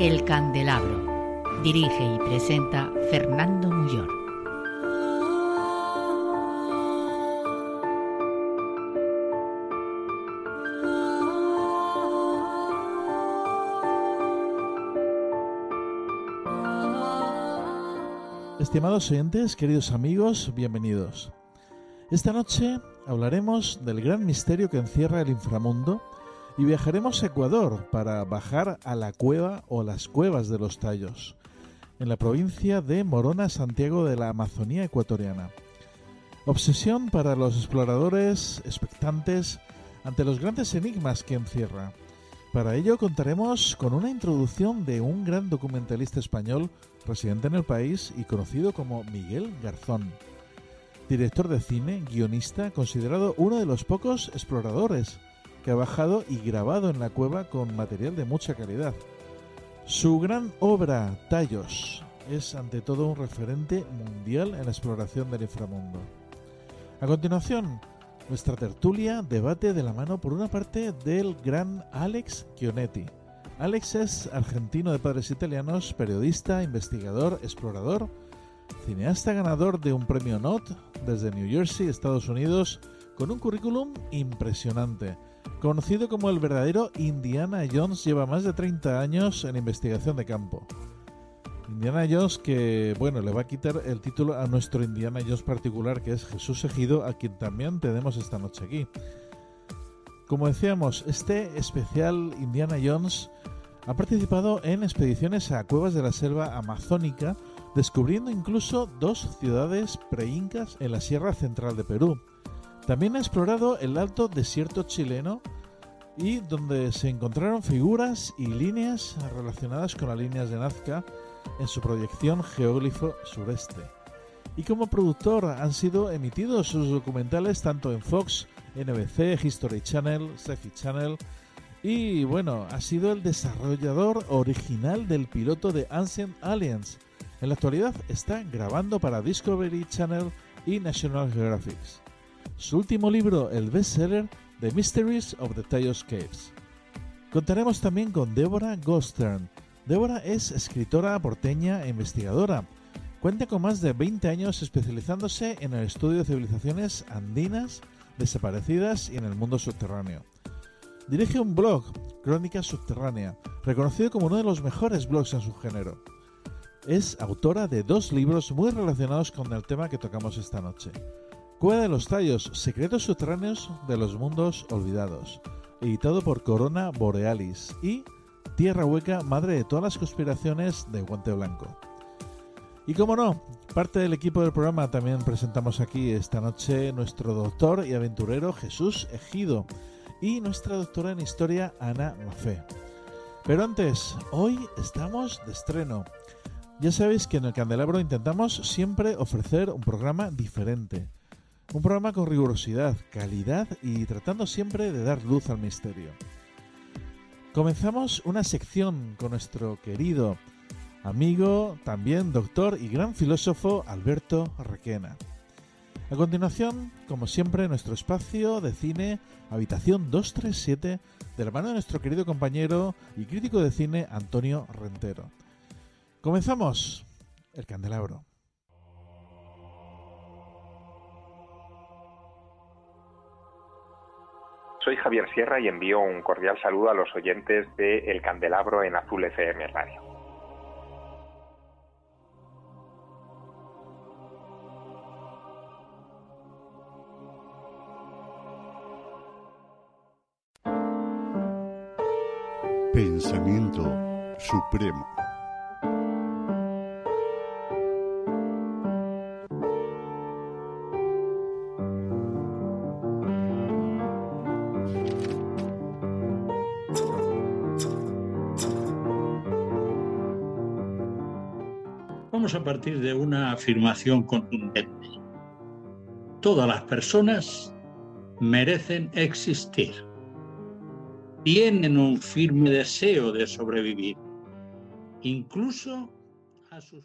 El Candelabro. Dirige y presenta Fernando Muyor. Estimados oyentes, queridos amigos, bienvenidos. Esta noche hablaremos del gran misterio que encierra el inframundo y viajaremos a Ecuador para bajar a la cueva o las cuevas de los tallos, en la provincia de Morona, Santiago de la Amazonía ecuatoriana. Obsesión para los exploradores expectantes ante los grandes enigmas que encierra. Para ello contaremos con una introducción de un gran documentalista español residente en el país y conocido como Miguel Garzón. Director de cine, guionista, considerado uno de los pocos exploradores que ha bajado y grabado en la cueva con material de mucha calidad. Su gran obra, Tallos, es ante todo un referente mundial en la exploración del inframundo. A continuación, nuestra tertulia debate de la mano por una parte del gran Alex Chionetti. Alex es argentino de padres italianos, periodista, investigador, explorador, cineasta ganador de un premio NOT desde New Jersey, Estados Unidos, con un currículum impresionante Conocido como el verdadero Indiana Jones, lleva más de 30 años en investigación de campo. Indiana Jones que, bueno, le va a quitar el título a nuestro Indiana Jones particular, que es Jesús Ejido, a quien también tenemos esta noche aquí. Como decíamos, este especial Indiana Jones ha participado en expediciones a cuevas de la selva amazónica, descubriendo incluso dos ciudades preincas en la Sierra Central de Perú. También ha explorado el alto desierto chileno y donde se encontraron figuras y líneas relacionadas con las líneas de Nazca en su proyección Geóglifo Sureste. Y como productor han sido emitidos sus documentales tanto en Fox, NBC, History Channel, Sci-Fi Channel y bueno, ha sido el desarrollador original del piloto de Ancient Aliens. En la actualidad está grabando para Discovery Channel y National Geographic su último libro, el bestseller The Mysteries of the Taos Caves. Contaremos también con Deborah Gostern. Deborah es escritora porteña e investigadora. Cuenta con más de 20 años especializándose en el estudio de civilizaciones andinas desaparecidas y en el mundo subterráneo. Dirige un blog, Crónica Subterránea, reconocido como uno de los mejores blogs en su género. Es autora de dos libros muy relacionados con el tema que tocamos esta noche. Cueva de los Tallos, Secretos Subterráneos de los Mundos Olvidados, editado por Corona Borealis, y Tierra Hueca, Madre de todas las conspiraciones de Guante Blanco. Y como no, parte del equipo del programa también presentamos aquí esta noche nuestro doctor y aventurero Jesús Ejido y nuestra doctora en historia Ana Mafé. Pero antes, hoy estamos de estreno. Ya sabéis que en el Candelabro intentamos siempre ofrecer un programa diferente un programa con rigurosidad, calidad y tratando siempre de dar luz al misterio. Comenzamos una sección con nuestro querido amigo, también doctor y gran filósofo Alberto Requena. A continuación, como siempre, nuestro espacio de cine Habitación 237 de la mano de nuestro querido compañero y crítico de cine Antonio Rentero. Comenzamos el candelabro. Soy Javier Sierra y envío un cordial saludo a los oyentes de El Candelabro en Azul FM Radio. Pensamiento Supremo. Vamos a partir de una afirmación contundente. Todas las personas merecen existir. Tienen un firme deseo de sobrevivir, incluso a sus